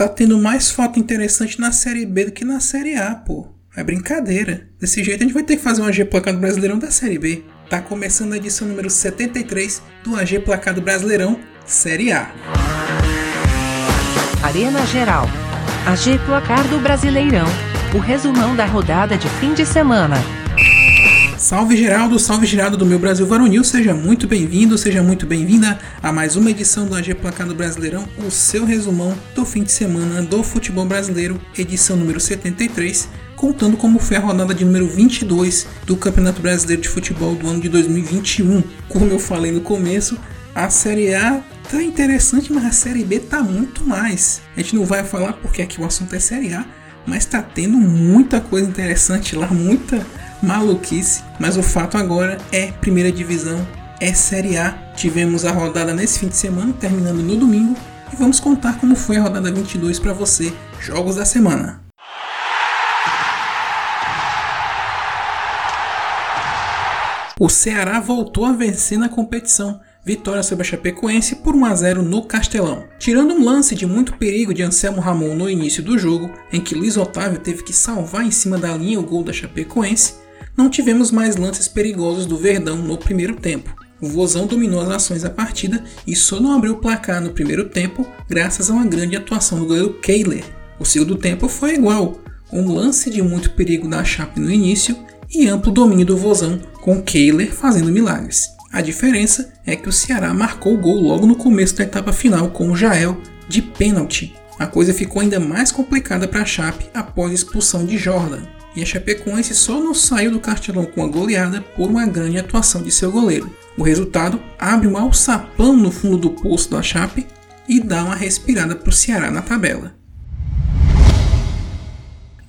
Tá tendo mais foto interessante na Série B do que na Série A, pô. É brincadeira. Desse jeito a gente vai ter que fazer um AG Placado Brasileirão da Série B. Tá começando a edição número 73 do AG Placado Brasileirão Série A. Arena Geral. AG Placar do Brasileirão. O resumão da rodada de fim de semana. Salve Geraldo, salve Geraldo do meu Brasil Varonil, seja muito bem-vindo, seja muito bem-vinda a mais uma edição do AG Placar do Brasileirão, o seu resumão do fim de semana do futebol brasileiro, edição número 73, contando como foi a rodada de número 22 do Campeonato Brasileiro de Futebol do ano de 2021. Como eu falei no começo, a Série A tá interessante, mas a Série B tá muito mais. A gente não vai falar porque aqui o assunto é Série A, mas tá tendo muita coisa interessante lá, muita maluquice. Mas o fato agora é primeira divisão, é Série A. Tivemos a rodada nesse fim de semana, terminando no domingo, e vamos contar como foi a rodada 22 para você, jogos da semana. O Ceará voltou a vencer na competição vitória sobre a Chapecoense por 1 a 0 no Castelão. Tirando um lance de muito perigo de Anselmo Ramon no início do jogo, em que Luiz Otávio teve que salvar em cima da linha o gol da Chapecoense, não tivemos mais lances perigosos do Verdão no primeiro tempo. O Vozão dominou as ações da partida e só não abriu o placar no primeiro tempo graças a uma grande atuação do goleiro Kehler. O segundo tempo foi igual, um lance de muito perigo da Chape no início e amplo domínio do Vozão, com Kehler fazendo milagres. A diferença é que o Ceará marcou o gol logo no começo da etapa final com o Jael de pênalti. A coisa ficou ainda mais complicada para a Chape após a expulsão de Jordan. E a Chapecoense só não saiu do cartelão com a goleada por uma grande atuação de seu goleiro. O resultado abre um alçapão no fundo do poço da Chape e dá uma respirada para o Ceará na tabela.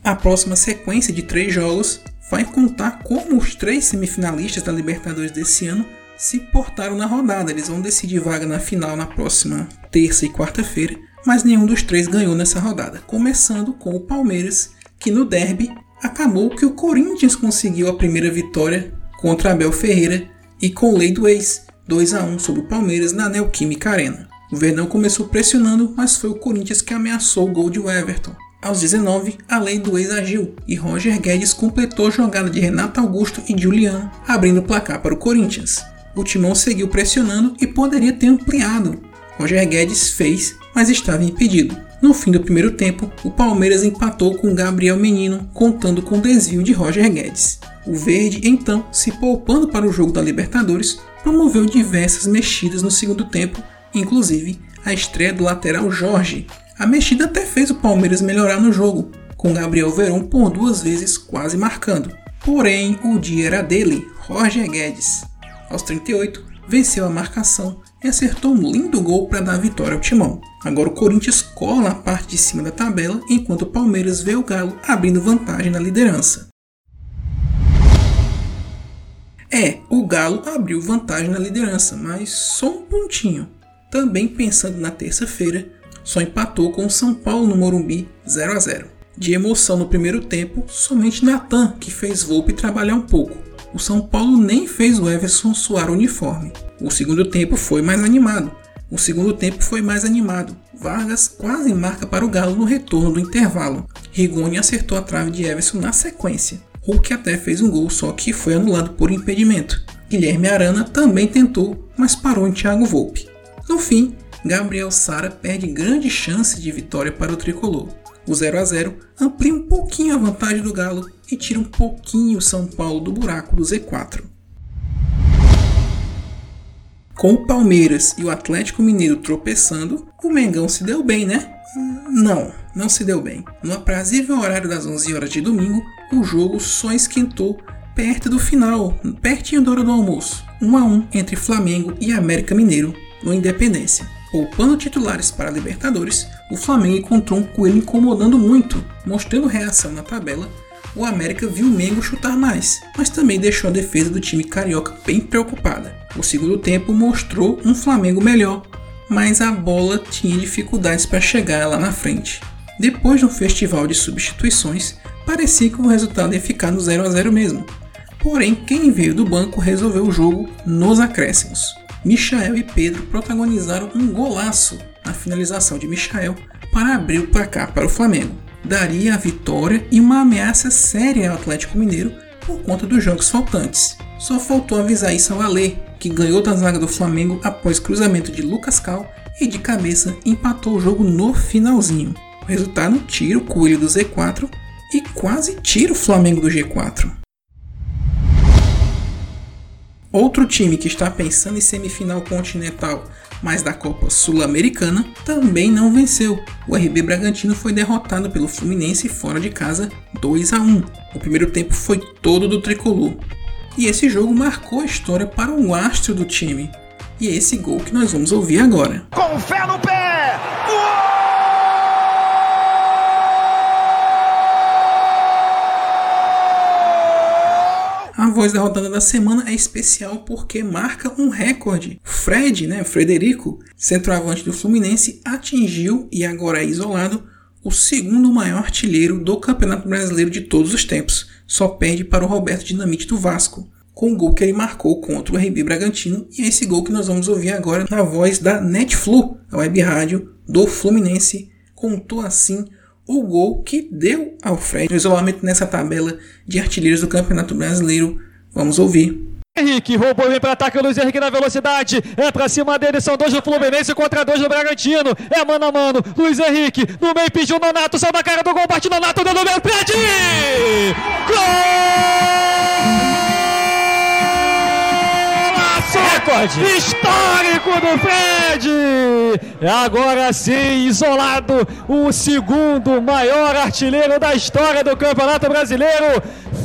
A próxima sequência de três jogos vai contar como os três semifinalistas da Libertadores desse ano se portaram na rodada. Eles vão decidir vaga na final na próxima terça e quarta-feira, mas nenhum dos três ganhou nessa rodada. Começando com o Palmeiras, que no derby acabou que o Corinthians conseguiu a primeira vitória contra Abel Ferreira e com lei do ex, 2 a 1 sobre o Palmeiras na Neoquímica Arena. O Verdão começou pressionando, mas foi o Corinthians que ameaçou o gol de Everton. Aos 19, a lei do ex agiu e Roger Guedes completou a jogada de Renato Augusto e Juliano, abrindo o placar para o Corinthians o Timão seguiu pressionando e poderia ter ampliado. Roger Guedes fez, mas estava impedido. No fim do primeiro tempo, o Palmeiras empatou com Gabriel Menino, contando com o desvio de Roger Guedes. O Verde, então, se poupando para o jogo da Libertadores, promoveu diversas mexidas no segundo tempo, inclusive a estreia do lateral Jorge. A mexida até fez o Palmeiras melhorar no jogo, com Gabriel Verón por duas vezes quase marcando. Porém, o dia era dele, Roger Guedes aos 38, venceu a marcação e acertou um lindo gol para dar vitória ao Timão. Agora o Corinthians cola a parte de cima da tabela, enquanto o Palmeiras vê o Galo abrindo vantagem na liderança. É, o Galo abriu vantagem na liderança, mas só um pontinho. Também pensando na terça-feira, só empatou com o São Paulo no Morumbi 0 a 0. De emoção no primeiro tempo, somente Natan que fez Volpe trabalhar um pouco o São Paulo nem fez o Everson suar o uniforme. O segundo tempo foi mais animado. O segundo tempo foi mais animado. Vargas quase marca para o Galo no retorno do intervalo. Rigoni acertou a trave de Everson na sequência. Hulk até fez um gol, só que foi anulado por impedimento. Guilherme Arana também tentou, mas parou em Thiago Volpe. No fim, Gabriel Sara perde grande chance de vitória para o tricolor. O 0 a 0 amplia um pouquinho a vantagem do Galo e tira um pouquinho o São Paulo do buraco do Z4. Com o Palmeiras e o Atlético Mineiro tropeçando, o Mengão se deu bem, né? Não, não se deu bem. No aprazível horário das 11 horas de domingo, o jogo só esquentou perto do final, pertinho da hora do almoço. 1 a 1 entre Flamengo e América Mineiro no Independência. Poupando titulares para a Libertadores, o Flamengo encontrou um coelho incomodando muito, mostrando reação na tabela. O América viu o Mengo chutar mais, mas também deixou a defesa do time carioca bem preocupada. O segundo tempo mostrou um Flamengo melhor, mas a bola tinha dificuldades para chegar lá na frente. Depois de um festival de substituições, parecia que o resultado ia ficar no 0 a 0 mesmo. Porém, quem veio do banco resolveu o jogo nos acréscimos. Michael e Pedro protagonizaram um golaço na finalização de Michael para abrir o placar para o Flamengo. Daria a vitória e uma ameaça séria ao Atlético Mineiro por conta dos jogos faltantes. Só faltou avisar isso ao Alê, que ganhou da zaga do Flamengo após cruzamento de Lucas Cal e de cabeça empatou o jogo no finalzinho. O resultado tira o Coelho do Z4 e quase tira o Flamengo do G4. Outro time que está pensando em semifinal continental, mas da Copa Sul-Americana, também não venceu. O RB Bragantino foi derrotado pelo Fluminense fora de casa 2 a 1. O primeiro tempo foi todo do tricolor. E esse jogo marcou a história para o astro do time. E é esse gol que nós vamos ouvir agora. Com fé no pé! A voz da rodada da semana é especial porque marca um recorde. Fred, né, Frederico, centroavante do Fluminense, atingiu e agora é isolado o segundo maior artilheiro do Campeonato Brasileiro de todos os tempos. Só perde para o Roberto Dinamite do Vasco, com o gol que ele marcou contra o RB Bragantino e é esse gol que nós vamos ouvir agora na voz da Netflu, a web rádio do Fluminense, contou assim o gol que deu ao Fred o isolamento nessa tabela de artilheiros do Campeonato Brasileiro. Vamos ouvir. Henrique roubou, vem para ataque o Luiz Henrique na velocidade. É pra cima dele, são dois do Fluminense contra dois do Bragantino. É mano a mano. Luiz Henrique no meio pediu o Nonato, saiu da cara do gol, bate Nonato, deu no meio, Fred! Gol! Recorde histórico do Fred. Agora sim, isolado, o segundo maior artilheiro da história do Campeonato Brasileiro.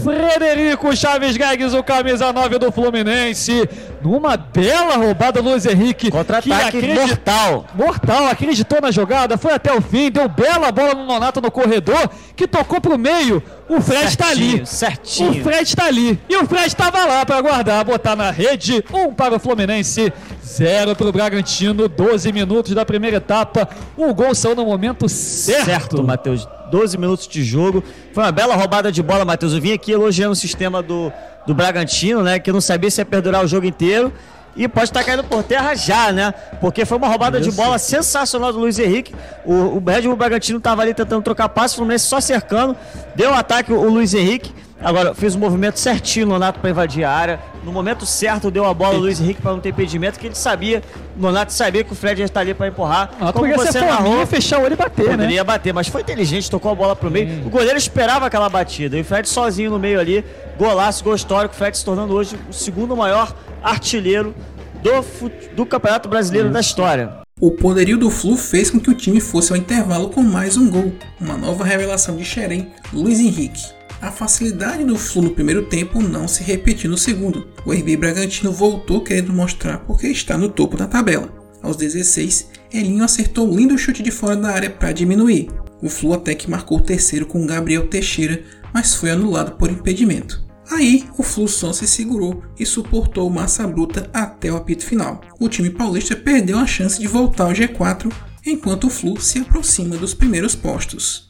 Frederico Chaves Gagues, o camisa 9 do Fluminense. Numa bela roubada Luiz Henrique. Contra-ataque mortal. Mortal, acreditou na jogada, foi até o fim, deu bela bola no Nonato no corredor, que tocou pro meio. O Fred está ali. Certinho. O Fred está ali. E o Fred estava lá para guardar, botar na rede. Um para o Fluminense, zero para o Bragantino. 12 minutos da primeira etapa. O gol saiu no momento certo. Certo, Matheus. 12 minutos de jogo. Foi uma bela roubada de bola, Matheus. Eu vim aqui elogiando o sistema do, do Bragantino, né? Que não sabia se ia perdurar o jogo inteiro. E pode estar caindo por terra já, né? Porque foi uma roubada Isso. de bola sensacional do Luiz Henrique. O, o Red Bull Bragantino estava ali tentando trocar passe, o Fluminense só cercando. Deu o ataque o, o Luiz Henrique. Agora, fez o um movimento certinho, Nonato, para invadir a área. No momento certo, deu a bola ao Luiz Henrique para não ter impedimento, que ele sabia, o Nonato sabia que o Fred já estaria para empurrar. Ah, Como você narrou, fechar o olho e bater, poderia né? Poderia bater, mas foi inteligente, tocou a bola pro meio. Hum. O goleiro esperava aquela batida. E o Fred sozinho no meio ali, golaço, gol histórico. O Fred se tornando hoje o segundo maior artilheiro do, do Campeonato Brasileiro Isso. da história. O poderio do Flu fez com que o time fosse ao intervalo com mais um gol. Uma nova revelação de Xerém, Luiz Henrique. A facilidade do Flu no primeiro tempo não se repetiu no segundo. O RB Bragantino voltou querendo mostrar porque está no topo da tabela. Aos 16, Elinho acertou um lindo chute de fora da área para diminuir. O Flu até que marcou o terceiro com Gabriel Teixeira, mas foi anulado por impedimento. Aí, o Flu só se segurou e suportou massa bruta até o apito final. O time paulista perdeu a chance de voltar ao G4, enquanto o Flu se aproxima dos primeiros postos.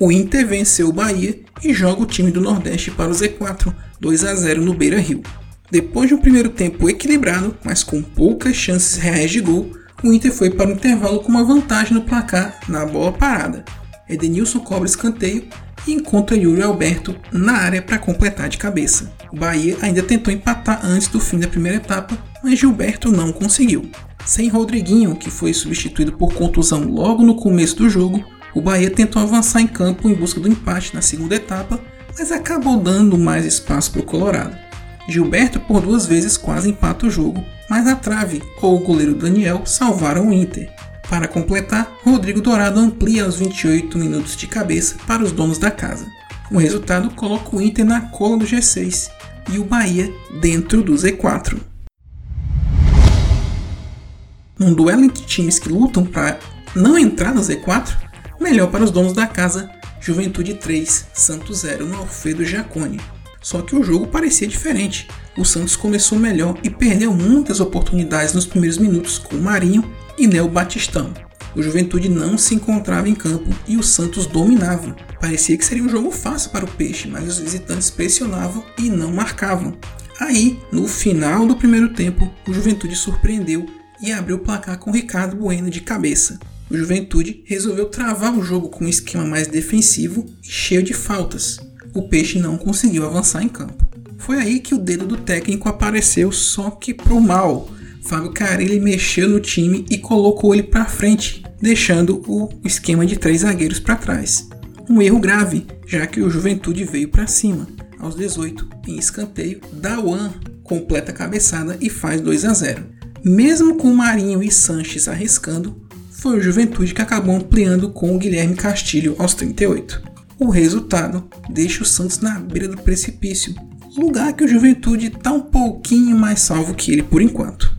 O Inter venceu o Bahia e joga o time do Nordeste para o Z4, 2 a 0 no Beira Rio. Depois de um primeiro tempo equilibrado, mas com poucas chances reais de gol, o Inter foi para o intervalo com uma vantagem no placar na bola parada. Edenilson cobra escanteio e encontra Yuri Alberto na área para completar de cabeça. O Bahia ainda tentou empatar antes do fim da primeira etapa, mas Gilberto não conseguiu. Sem Rodriguinho, que foi substituído por contusão logo no começo do jogo, o Bahia tentou avançar em campo em busca do empate na segunda etapa, mas acabou dando mais espaço para o Colorado. Gilberto por duas vezes quase empata o jogo, mas a trave ou o goleiro Daniel salvaram o Inter. Para completar, Rodrigo Dourado amplia aos 28 minutos de cabeça para os donos da casa. O resultado coloca o Inter na cola do G6 e o Bahia dentro do Z4. Num duelo entre times que lutam para não entrar no Z4, melhor para os donos da casa, Juventude 3, Santos 0 no Alfredo Jacone. Só que o jogo parecia diferente. O Santos começou melhor e perdeu muitas oportunidades nos primeiros minutos com Marinho e Léo Batistão. O Juventude não se encontrava em campo e o Santos dominava. Parecia que seria um jogo fácil para o Peixe, mas os visitantes pressionavam e não marcavam. Aí, no final do primeiro tempo, o Juventude surpreendeu e abriu o placar com Ricardo Bueno de cabeça. O Juventude resolveu travar o jogo com um esquema mais defensivo e cheio de faltas o Peixe não conseguiu avançar em campo. Foi aí que o dedo do técnico apareceu, só que pro mal. Fábio Carilli mexeu no time e colocou ele para frente, deixando o esquema de três zagueiros para trás. Um erro grave, já que o Juventude veio para cima. Aos 18, em escanteio, Dawan completa a cabeçada e faz 2 a 0. Mesmo com Marinho e Sanches arriscando, foi o Juventude que acabou ampliando com o Guilherme Castilho aos 38. O resultado deixa o Santos na beira do precipício, lugar que o Juventude está um pouquinho mais salvo que ele por enquanto.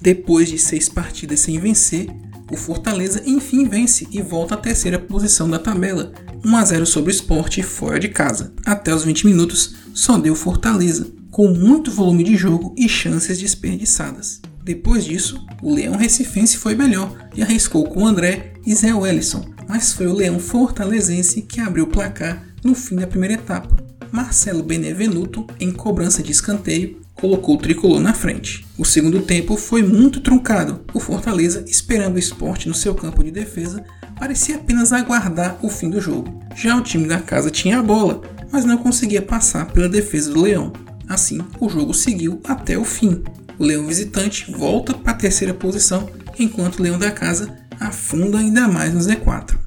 Depois de seis partidas sem vencer, o Fortaleza enfim vence e volta à terceira posição da tabela, 1 a 0 sobre o Sport fora de casa. Até os 20 minutos, só deu Fortaleza, com muito volume de jogo e chances desperdiçadas. Depois disso, o Leão Recifense foi melhor e arriscou com André e Zé Wellison, mas foi o Leão Fortalezense que abriu o placar no fim da primeira etapa. Marcelo Benevenuto, em cobrança de escanteio, colocou o tricolor na frente. O segundo tempo foi muito truncado. O Fortaleza, esperando o esporte no seu campo de defesa, parecia apenas aguardar o fim do jogo. Já o time da casa tinha a bola, mas não conseguia passar pela defesa do Leão. Assim, o jogo seguiu até o fim. O Leão visitante volta para a terceira posição, enquanto o Leão da casa afunda ainda mais no Z4.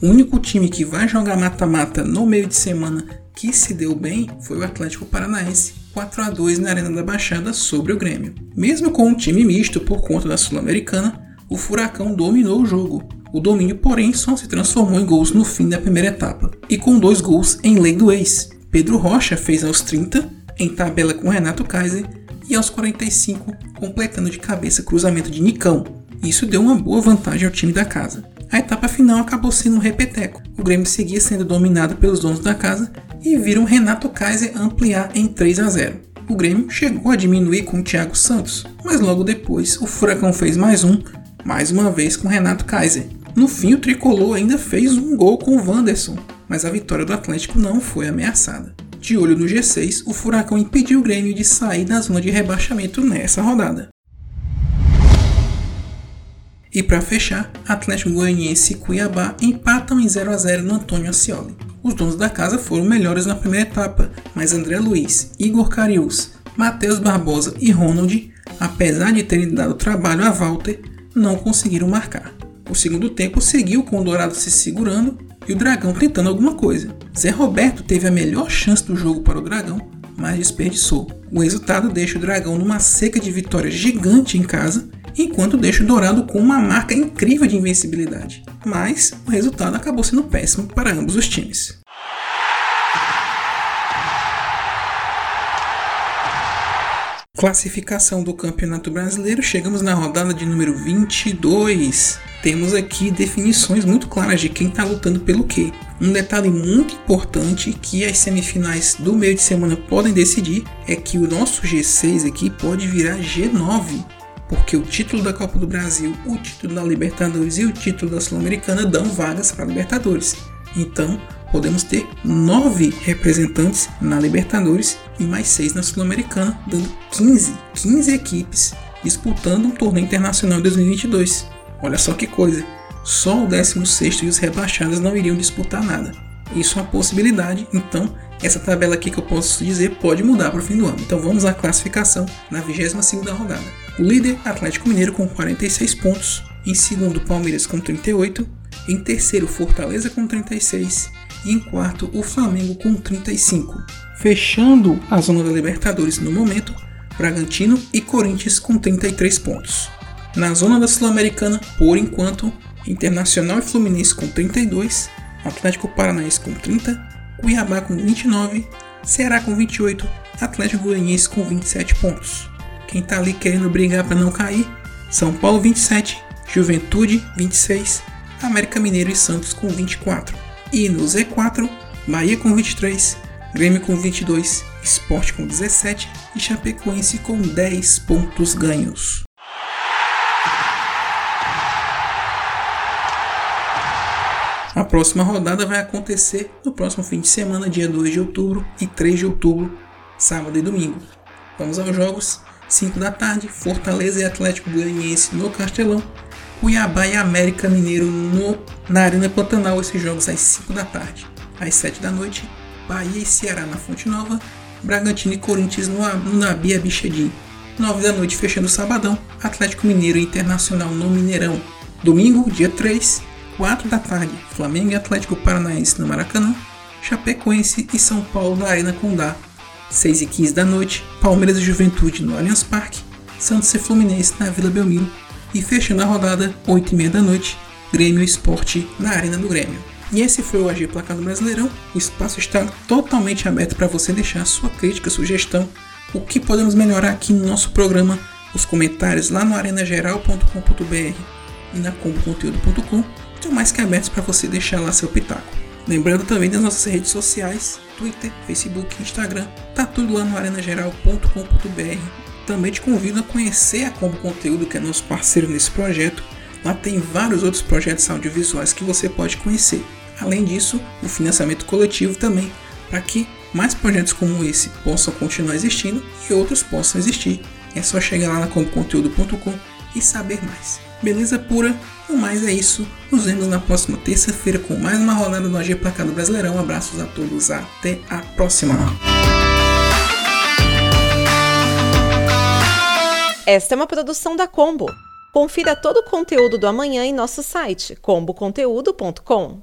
O único time que vai jogar mata-mata no meio de semana que se deu bem foi o Atlético Paranaense 4 a 2 na Arena da Baixada sobre o Grêmio. Mesmo com um time misto por conta da Sul-Americana, o Furacão dominou o jogo. O domínio, porém, só se transformou em gols no fim da primeira etapa, e com dois gols em lei do ex. Pedro Rocha fez aos 30, em tabela com Renato Kaiser, e aos 45, completando de cabeça cruzamento de Nicão. Isso deu uma boa vantagem ao time da casa. A etapa final acabou sendo um repeteco. O Grêmio seguia sendo dominado pelos donos da casa e viram Renato Kaiser ampliar em 3 a 0. O Grêmio chegou a diminuir com o Thiago Santos, mas logo depois o Furacão fez mais um, mais uma vez com Renato Kaiser. No fim, o tricolor ainda fez um gol com o Wanderson, mas a vitória do Atlético não foi ameaçada. De olho no G6, o Furacão impediu o Grêmio de sair da zona de rebaixamento nessa rodada. E para fechar, Atlético Goianiense e Cuiabá empatam em 0 a 0 no Antônio Ascioli. Os donos da casa foram melhores na primeira etapa, mas André Luiz, Igor Carius, Matheus Barbosa e Ronald, apesar de terem dado trabalho a Walter, não conseguiram marcar. O segundo tempo seguiu com o Dourado se segurando e o Dragão tentando alguma coisa. Zé Roberto teve a melhor chance do jogo para o Dragão, mas desperdiçou. O resultado deixa o Dragão numa seca de vitória gigante em casa, enquanto deixa o Dourado com uma marca incrível de invencibilidade. Mas o resultado acabou sendo péssimo para ambos os times. Classificação do Campeonato Brasileiro, chegamos na rodada de número 22 temos aqui definições muito claras de quem está lutando pelo quê. Um detalhe muito importante que as semifinais do meio de semana podem decidir é que o nosso G6 aqui pode virar G9, porque o título da Copa do Brasil, o título da Libertadores e o título da Sul-Americana dão vagas para a Libertadores. Então, podemos ter nove representantes na Libertadores e mais seis na Sul-Americana, dando 15, 15 equipes disputando um torneio internacional em 2022. Olha só que coisa. Só o 16 e os rebaixados não iriam disputar nada. Isso é uma possibilidade, então essa tabela aqui que eu posso dizer pode mudar para o fim do ano. Então vamos à classificação na 22ª rodada. O líder Atlético Mineiro com 46 pontos, em segundo Palmeiras com 38, em terceiro Fortaleza com 36 e em quarto o Flamengo com 35. Fechando a zona da Libertadores no momento, Bragantino e Corinthians com 33 pontos. Na zona da Sul-Americana, por enquanto, Internacional e Fluminense com 32, Atlético Paranaense com 30, Cuiabá com 29, Ceará com 28 Atlético Goianiense com 27 pontos. Quem tá ali querendo brigar para não cair, São Paulo 27, Juventude 26, América Mineiro e Santos com 24. E no Z4, Bahia com 23, Grêmio com 22, Sport com 17 e Chapecoense com 10 pontos ganhos. A próxima rodada vai acontecer no próximo fim de semana, dia 2 de outubro e 3 de outubro, sábado e domingo. Vamos aos jogos. 5 da tarde, Fortaleza e Atlético Goianiense no Castelão, Cuiabá e América Mineiro no, na Arena Pantanal, esses jogos às 5 da tarde. Às 7 da noite, Bahia e Ceará na Fonte Nova, Bragantino e Corinthians no, no Nabi Abichedin. 9 da noite, fechando o sabadão, Atlético Mineiro e Internacional no Mineirão. Domingo, dia 3, 4 da tarde, Flamengo e Atlético Paranaense no Maracanã, Chapecoense e São Paulo na Arena Condá. 6 e 15 da noite, Palmeiras e Juventude no Allianz Parque, Santos e Fluminense na Vila Belmiro e fechando a rodada, 8 e meia da noite, Grêmio Esporte na Arena do Grêmio. E esse foi o AG Placar do Brasileirão. O espaço está totalmente aberto para você deixar sua crítica, sugestão, o que podemos melhorar aqui no nosso programa, os comentários lá no arenageral.com.br e na comboconteúdo.com estão mais que abertos para você deixar lá seu pitaco. Lembrando também das nossas redes sociais, Twitter, Facebook, Instagram, tá tudo lá no arenageral.com.br. Também te convido a conhecer a Combo Conteúdo, que é nosso parceiro nesse projeto. Lá tem vários outros projetos audiovisuais que você pode conhecer. Além disso, o financiamento coletivo também, para que mais projetos como esse possam continuar existindo e outros possam existir. É só chegar lá na comboconteúdo.com e saber mais. Beleza pura? No mais é isso. Nos vemos na próxima terça-feira com mais uma rodada do AG Placado Brasileirão. Abraços a todos. Até a próxima. Esta é uma produção da Combo. Confira todo o conteúdo do amanhã em nosso site comboconteúdo.com.